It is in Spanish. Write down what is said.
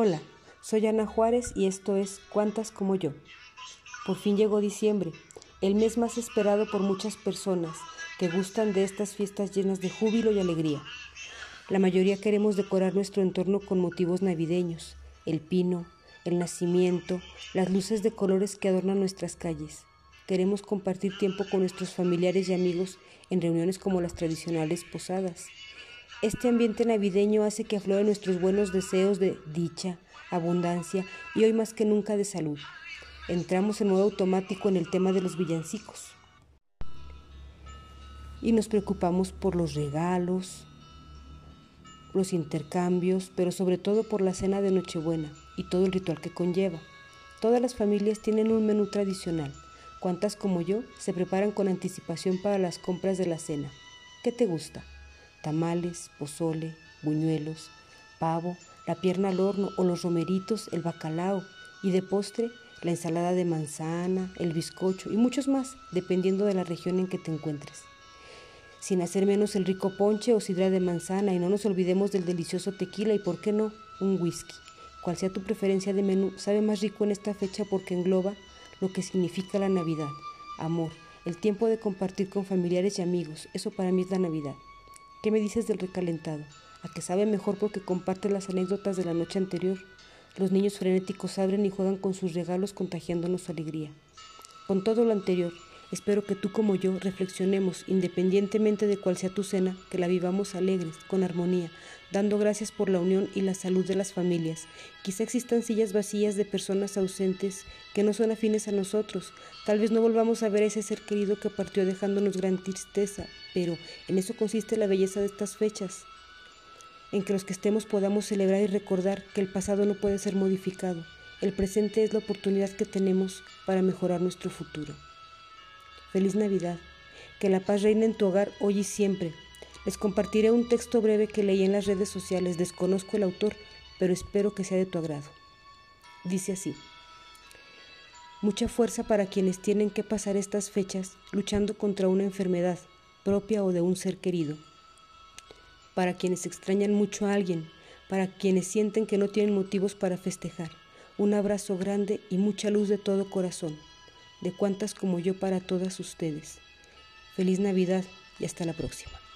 Hola, soy Ana Juárez y esto es Cuántas como yo. Por fin llegó diciembre, el mes más esperado por muchas personas que gustan de estas fiestas llenas de júbilo y alegría. La mayoría queremos decorar nuestro entorno con motivos navideños, el pino, el nacimiento, las luces de colores que adornan nuestras calles. Queremos compartir tiempo con nuestros familiares y amigos en reuniones como las tradicionales posadas. Este ambiente navideño hace que afloren nuestros buenos deseos de dicha, abundancia y hoy más que nunca de salud. Entramos en modo automático en el tema de los villancicos. Y nos preocupamos por los regalos, los intercambios, pero sobre todo por la cena de Nochebuena y todo el ritual que conlleva. Todas las familias tienen un menú tradicional. Cuantas como yo se preparan con anticipación para las compras de la cena. ¿Qué te gusta? Tamales, pozole, buñuelos, pavo, la pierna al horno o los romeritos, el bacalao y de postre la ensalada de manzana, el bizcocho y muchos más, dependiendo de la región en que te encuentres. Sin hacer menos el rico ponche o sidra de manzana y no nos olvidemos del delicioso tequila y, por qué no, un whisky. Cual sea tu preferencia de menú, sabe más rico en esta fecha porque engloba lo que significa la Navidad, amor, el tiempo de compartir con familiares y amigos. Eso para mí es la Navidad. ¿Qué me dices del recalentado? A que sabe mejor porque comparte las anécdotas de la noche anterior. Los niños frenéticos abren y juegan con sus regalos contagiándonos su alegría. Con todo lo anterior, espero que tú como yo reflexionemos, independientemente de cuál sea tu cena, que la vivamos alegres, con armonía, dando gracias por la unión y la salud de las familias. Quizá existan sillas vacías de personas ausentes que no son afines a nosotros. Tal vez no volvamos a ver a ese ser querido que partió dejándonos gran tristeza, pero en eso consiste la belleza de estas fechas en que los que estemos podamos celebrar y recordar que el pasado no puede ser modificado. El presente es la oportunidad que tenemos para mejorar nuestro futuro. Feliz Navidad. Que la paz reine en tu hogar hoy y siempre. Les compartiré un texto breve que leí en las redes sociales. Desconozco el autor, pero espero que sea de tu agrado. Dice así. Mucha fuerza para quienes tienen que pasar estas fechas luchando contra una enfermedad propia o de un ser querido para quienes extrañan mucho a alguien, para quienes sienten que no tienen motivos para festejar. Un abrazo grande y mucha luz de todo corazón, de cuantas como yo para todas ustedes. Feliz Navidad y hasta la próxima.